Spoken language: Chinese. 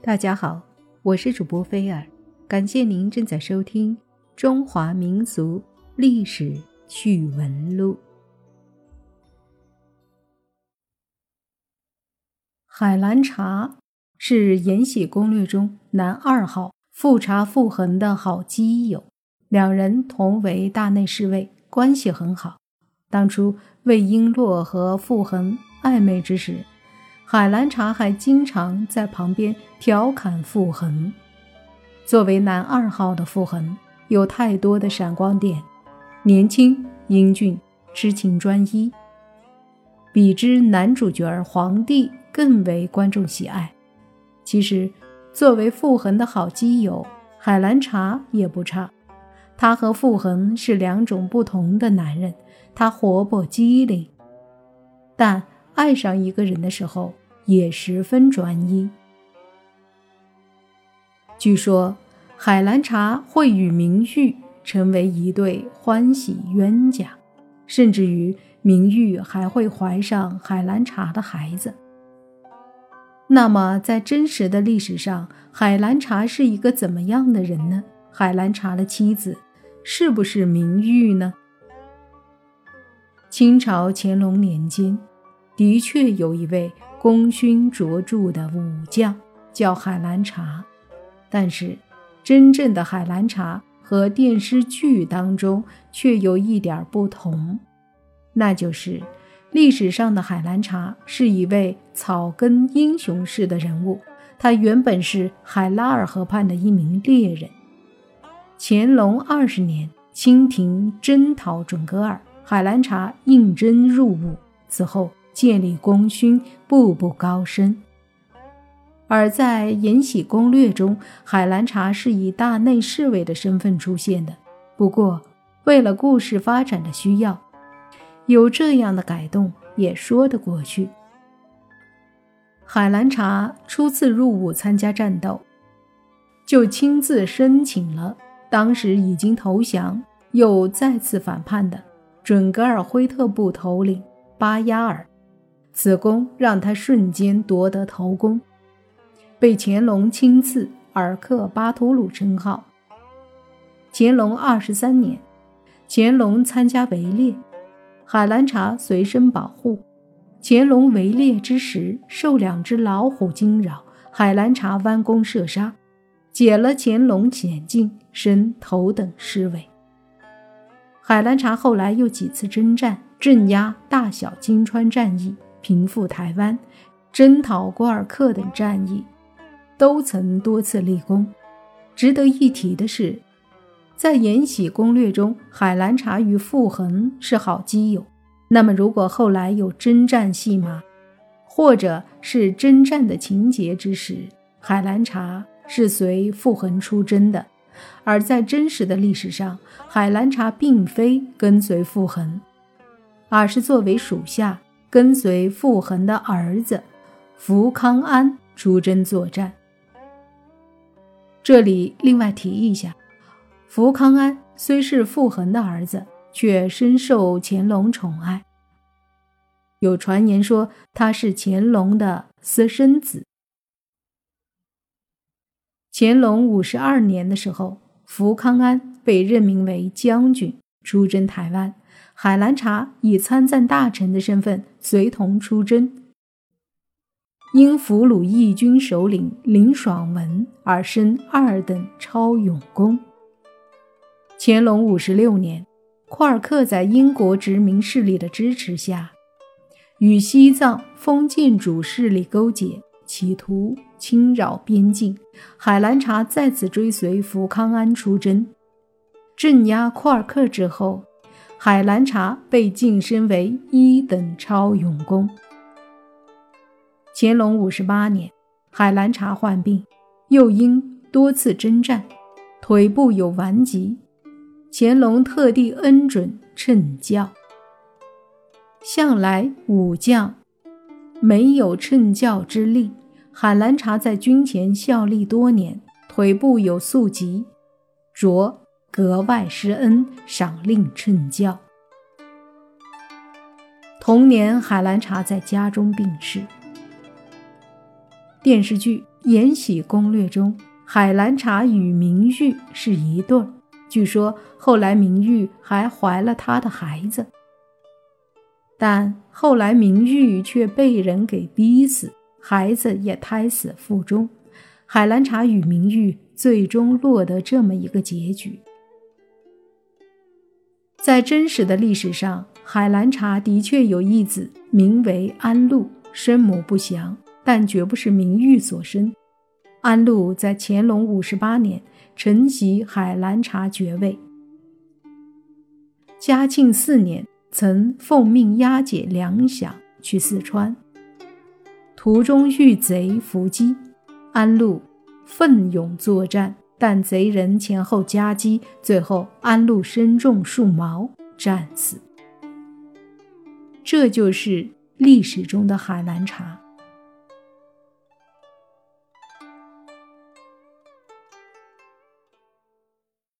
大家好，我是主播菲尔，感谢您正在收听《中华民族历史趣闻录》。海兰察是《延禧攻略》中男二号富察傅恒的好基友，两人同为大内侍卫，关系很好。当初魏璎珞和傅恒暧昧之时。海兰察还经常在旁边调侃傅恒。作为男二号的傅恒，有太多的闪光点：年轻、英俊、痴情专一，比之男主角皇帝更为观众喜爱。其实，作为傅恒的好基友，海兰察也不差。他和傅恒是两种不同的男人，他活泼机灵，但。爱上一个人的时候，也十分专一。据说海兰察会与明玉成为一对欢喜冤家，甚至于明玉还会怀上海兰察的孩子。那么，在真实的历史上，海兰察是一个怎么样的人呢？海兰察的妻子是不是明玉呢？清朝乾隆年间。的确有一位功勋卓著的武将叫海兰察，但是真正的海兰察和电视剧当中却有一点不同，那就是历史上的海兰察是一位草根英雄式的人物。他原本是海拉尔河畔的一名猎人。乾隆二十年，清廷征讨准噶尔，海兰察应征入伍，此后。建立功勋，步步高升。而在《延禧攻略》中，海兰察是以大内侍卫的身份出现的。不过，为了故事发展的需要，有这样的改动也说得过去。海兰察初次入伍参加战斗，就亲自申请了当时已经投降又再次反叛的准噶尔辉特部头领巴亚尔。此功让他瞬间夺得头功，被乾隆亲赐尔克巴图鲁称号。乾隆二十三年，乾隆参加围猎，海兰察随身保护。乾隆围猎之时，受两只老虎惊扰，海兰察弯弓射杀，解了乾隆险境，升头等侍卫。海兰察后来又几次征战，镇压大小金川战役。平复台湾、征讨郭尔克等战役，都曾多次立功。值得一提的是，在《延禧攻略》中，海兰察与傅恒是好基友。那么，如果后来有征战戏码，或者是征战的情节之时，海兰察是随傅恒出征的，而在真实的历史上，海兰察并非跟随傅恒，而是作为属下。跟随傅恒的儿子福康安出征作战。这里另外提一下，福康安虽是傅恒的儿子，却深受乾隆宠爱。有传言说他是乾隆的私生子。乾隆五十二年的时候，福康安被任命为将军，出征台湾。海兰察以参赞大臣的身份随同出征，因俘虏义军首领林爽文而升二等超勇功。乾隆五十六年，库尔克在英国殖民势力的支持下，与西藏封建主势力勾结，企图侵扰边境。海兰察再次追随福康安出征，镇压库尔克之后。海兰察被晋升为一等超勇功。乾隆五十八年，海兰察患病，又因多次征战，腿部有顽疾，乾隆特地恩准称教。向来武将没有称教之力，海兰察在军前效力多年，腿部有宿疾，着。格外施恩，赏令称教。同年，海兰察在家中病逝。电视剧《延禧攻略》中，海兰察与明玉是一对儿。据说后来明玉还怀了他的孩子，但后来明玉却被人给逼死，孩子也胎死腹中。海兰察与明玉最终落得这么一个结局。在真实的历史上，海兰察的确有一子，名为安禄，生母不详，但绝不是明玉所生。安禄在乾隆五十八年承袭海兰察爵位。嘉庆四年，曾奉命押解粮饷去四川，途中遇贼伏击，安禄奋勇作战，但贼人前后夹击，最后安禄身中数矛，战死。这就是历史中的海南茶。